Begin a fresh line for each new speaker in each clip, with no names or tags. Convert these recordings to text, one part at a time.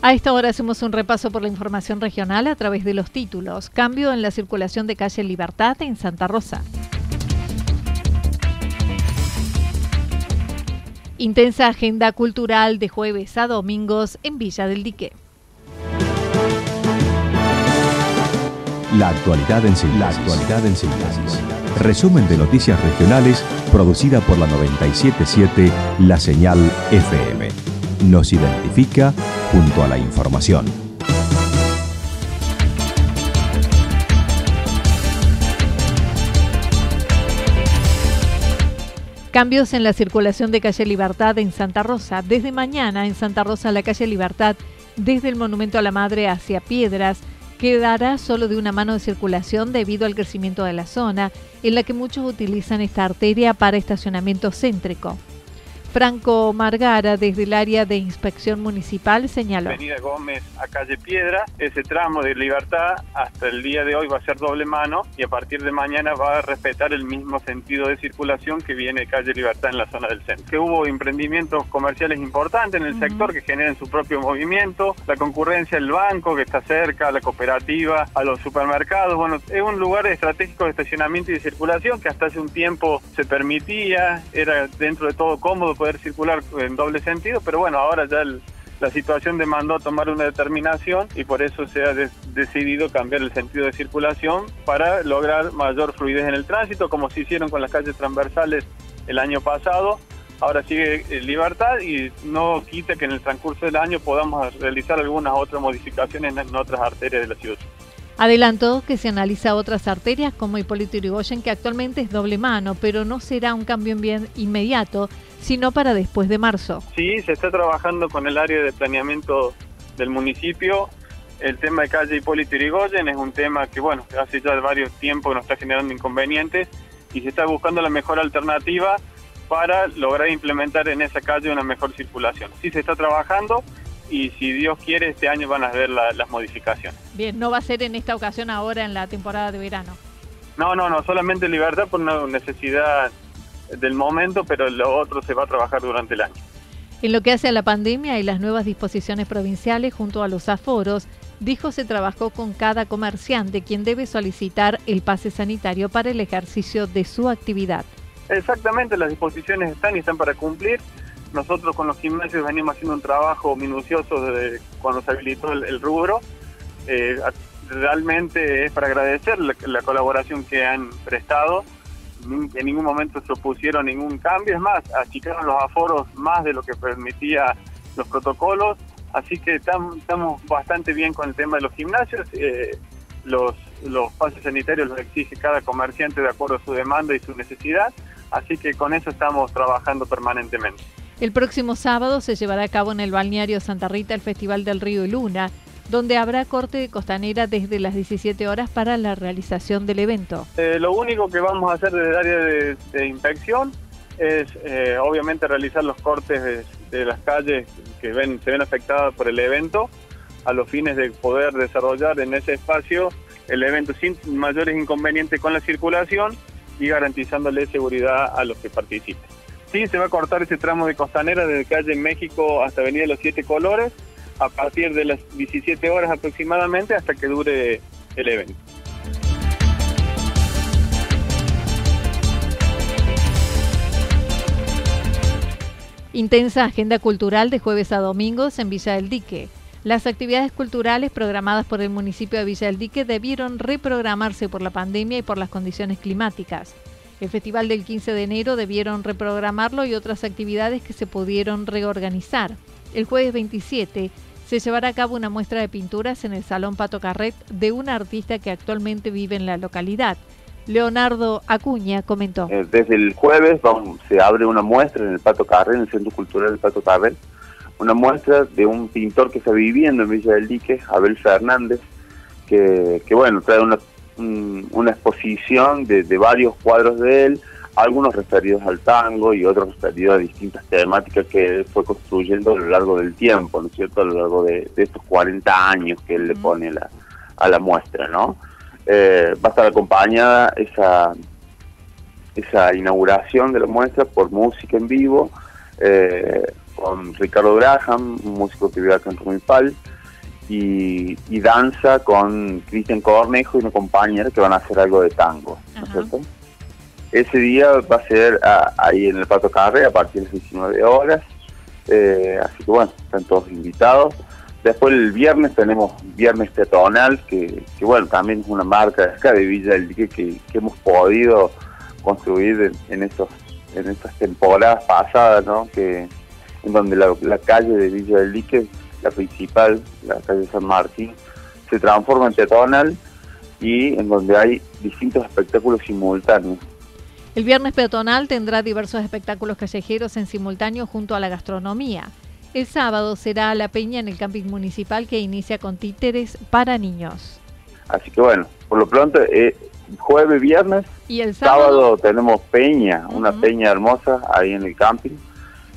A esta hora hacemos un repaso por la información regional a través de los títulos. Cambio en la circulación de calle Libertad en Santa Rosa. Intensa agenda cultural de jueves a domingos en Villa del Dique.
La actualidad en síntesis. Resumen de noticias regionales producida por la 977 La Señal FM. Nos identifica junto a la información.
Cambios en la circulación de calle Libertad en Santa Rosa. Desde mañana en Santa Rosa la calle Libertad, desde el Monumento a la Madre hacia Piedras, quedará solo de una mano de circulación debido al crecimiento de la zona, en la que muchos utilizan esta arteria para estacionamiento céntrico. Franco Margara, desde el área de inspección municipal, señaló.
Avenida Gómez a calle Piedra, ese tramo de libertad hasta el día de hoy va a ser doble mano y a partir de mañana va a respetar el mismo sentido de circulación que viene de calle Libertad en la zona del centro. Que hubo emprendimientos comerciales importantes en el sector que generan su propio movimiento, la concurrencia del banco que está cerca, la cooperativa, a los supermercados. Bueno, es un lugar estratégico de estacionamiento y de circulación que hasta hace un tiempo se permitía, era dentro de todo cómodo poder circular en doble sentido, pero bueno, ahora ya la situación demandó tomar una determinación y por eso se ha decidido cambiar el sentido de circulación para lograr mayor fluidez en el tránsito, como se hicieron con las calles transversales el año pasado. Ahora sigue en libertad y no quita que en el transcurso del año podamos realizar algunas otras modificaciones en otras arterias de la ciudad.
Adelantó que se analiza otras arterias como Hipólito Yrigoyen, que actualmente es doble mano, pero no será un cambio inmediato, sino para después de marzo.
Sí, se está trabajando con el área de planeamiento del municipio. El tema de calle Hipólito Yrigoyen es un tema que, bueno, hace ya varios tiempos nos está generando inconvenientes y se está buscando la mejor alternativa para lograr implementar en esa calle una mejor circulación. Sí se está trabajando, y si Dios quiere este año van a ver las modificaciones.
Bien, no va a ser en esta ocasión ahora en la temporada de verano.
No, no, no, solamente libertad por una necesidad del momento, pero lo otro se va a trabajar durante el año.
En lo que hace a la pandemia y las nuevas disposiciones provinciales junto a los aforos, dijo se trabajó con cada comerciante quien debe solicitar el pase sanitario para el ejercicio de su actividad.
Exactamente, las disposiciones están y están para cumplir. Nosotros con los gimnasios venimos haciendo un trabajo minucioso desde cuando se habilitó el, rubro. Eh, realmente es para agradecer la, colaboración que han prestado. En ningún momento se opusieron ningún cambio, es más, achicaron los aforos más de lo que permitía los protocolos, así que estamos bastante bien con el tema de los gimnasios. Eh, los, los pases sanitarios los exige cada comerciante de acuerdo a su demanda y su necesidad, así que con eso estamos trabajando permanentemente.
El próximo sábado se llevará a cabo en el balneario Santa Rita el Festival del Río y Luna, donde habrá corte de costanera desde las 17 horas para la realización del evento.
Eh, lo único que vamos a hacer desde el área de, inspección es eh, obviamente realizar los cortes de, las calles que se ven afectadas por el evento a los fines de poder desarrollar en ese espacio el evento sin mayores inconvenientes con la circulación y garantizándole seguridad a los que participen. Sí, se va a cortar ese tramo de costanera desde calle México hasta Avenida Los Siete Colores a partir de las 17 horas aproximadamente hasta que dure el evento.
Intensa agenda cultural de jueves a domingos en Villa del Dique. Las actividades culturales programadas por el municipio de Villa del Dique debieron reprogramarse por la pandemia y por las condiciones climáticas. El festival del 15 de enero debieron reprogramarlo y otras actividades que se pudieron reorganizar. El jueves 27 se llevará a cabo una muestra de pinturas en el Salón Pato Carret de una artista que actualmente vive en la localidad. Leonardo Acuña comentó.
Eh, desde el jueves se abre una muestra en el Pato Carré, en el Centro Cultural del Pato Carré, una muestra de un pintor que está viviendo en Villa del Dique, Abel Fernández, que, bueno, trae una, una exposición de, varios cuadros de él, algunos referidos al tango y otros referidos a distintas temáticas que él fue construyendo a lo largo del tiempo, ¿no es cierto?, a lo largo de, estos 40 años que él le pone a la muestra, ¿no? Eh, va a estar acompañada esa, esa inauguración de la muestra por música en vivo, eh, con Ricardo Graham, un músico que vive acá en Rumipal, y, y danza con Cristian Cornejo y una compañera que van a hacer algo de tango, ¿no es cierto? Ese día va a ser ahí en el Pato Carre a partir de las 19 horas, eh, así que bueno, están todos invitados. Después el viernes tenemos Viernes Peatonal, que, bueno, también es una marca de acá de Villa del Dique que, hemos podido construir en, estos, en estas temporadas pasadas, ¿no? Que, en donde la, calle de Villa del Dique, la principal, la calle San Martín, se transforma en peatonal y en donde hay distintos espectáculos simultáneos.
El viernes peatonal tendrá diversos espectáculos callejeros en simultáneo junto a la gastronomía. El sábado será la peña en el camping municipal que inicia con títeres para niños.
Así que bueno, por lo pronto, eh, jueves, viernes,
¿Y el sábado?
tenemos peña, una peña hermosa ahí en el camping,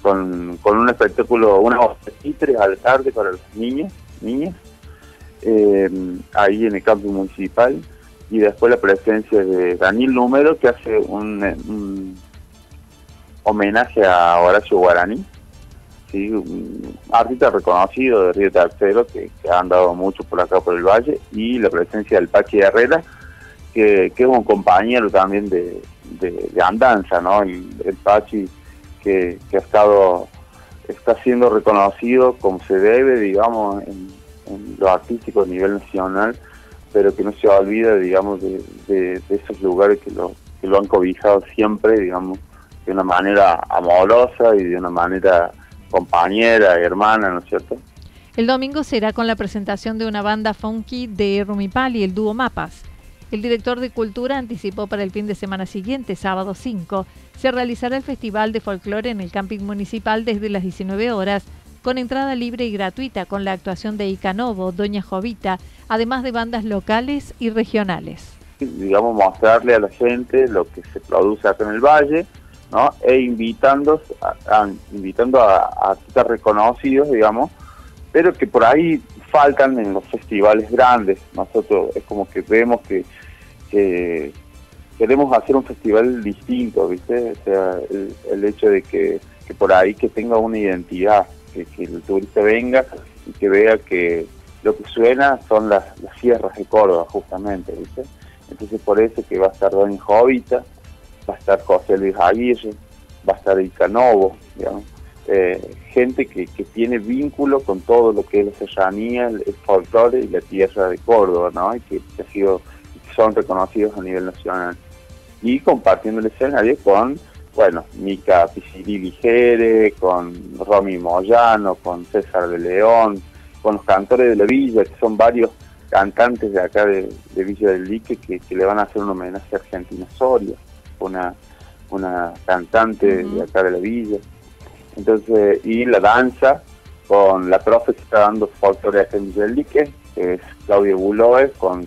con, un espectáculo, una títeres a la tarde para los niños, niñas, eh, ahí en el camping municipal, y después la presencia de Daniel Número, que hace un homenaje a Horacio Guaraní ¿sí? un artista reconocido de Río Tercero que, ha andado mucho por acá por el valle y la presencia del Pachi Herrera que, es un compañero también de, andanza, ¿no? El, Pachi que, ha estado está siendo reconocido como se debe, digamos, en, lo artístico a nivel nacional, pero que no se olvida, digamos, de, esos lugares que lo, que lo han cobijado siempre, digamos, de una manera amorosa y de una manera compañera, hermana, ¿no es cierto?
El domingo será con la presentación de una banda funky de Rumipal el dúo Mapas. El director de Cultura anticipó para el fin de semana siguiente, sábado 5, se realizará el Festival de Folclore en el camping municipal desde las 19 horas, con entrada libre y gratuita con la actuación de Icanovo, Doña Jovita, además de bandas locales y regionales.
Digamos, mostrarle a la gente lo que se produce acá en el Valle, ¿no? e invitando a, invitando a, artistas reconocidos, digamos, pero que por ahí faltan en los festivales grandes. Nosotros es como que vemos que, queremos hacer un festival distinto, ¿viste? O sea, el, hecho de que, por ahí que tenga una identidad, que, el turista venga y que vea que lo que suena son las, sierras de Córdoba, justamente, ¿viste? Entonces por eso que va a estar Doña Jovita, va a estar José Luis Aguirre, va a estar Icanovo, digamos, eh, gente que, tiene vínculo con todo lo que es la serranía, el, folclore y la tierra de Córdoba, ¿no? Y que, ha sido, son reconocidos a nivel nacional. Y compartiendo el escenario con, bueno, Mica Pisiri Ligere, con Romy Moyano, con César de León, con los cantores de la villa, que son varios cantantes de acá de, Villa del Lique que, le van a hacer un homenaje a Argentina Soria una, una cantante de acá de la villa. Entonces, y la danza con la profe que está dando folclore en que es Claudia Buloe, con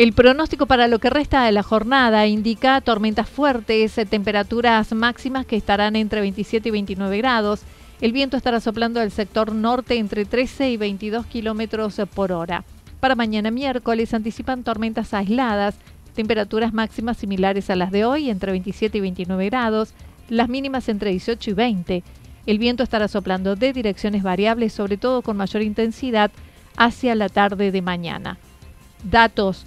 El pronóstico para lo que resta de la jornada indica tormentas fuertes, eh, temperaturas máximas que estarán entre 27 y 29 grados. El viento estará soplando del sector norte entre 13 y 22 kilómetros eh, por hora. Para mañana miércoles anticipan tormentas aisladas, temperaturas máximas similares a las de hoy, entre 27 y 29 grados, las mínimas entre 18 y 20. El viento estará soplando de direcciones variables, sobre todo con mayor intensidad, hacia la tarde de mañana. Datos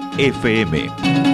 FM.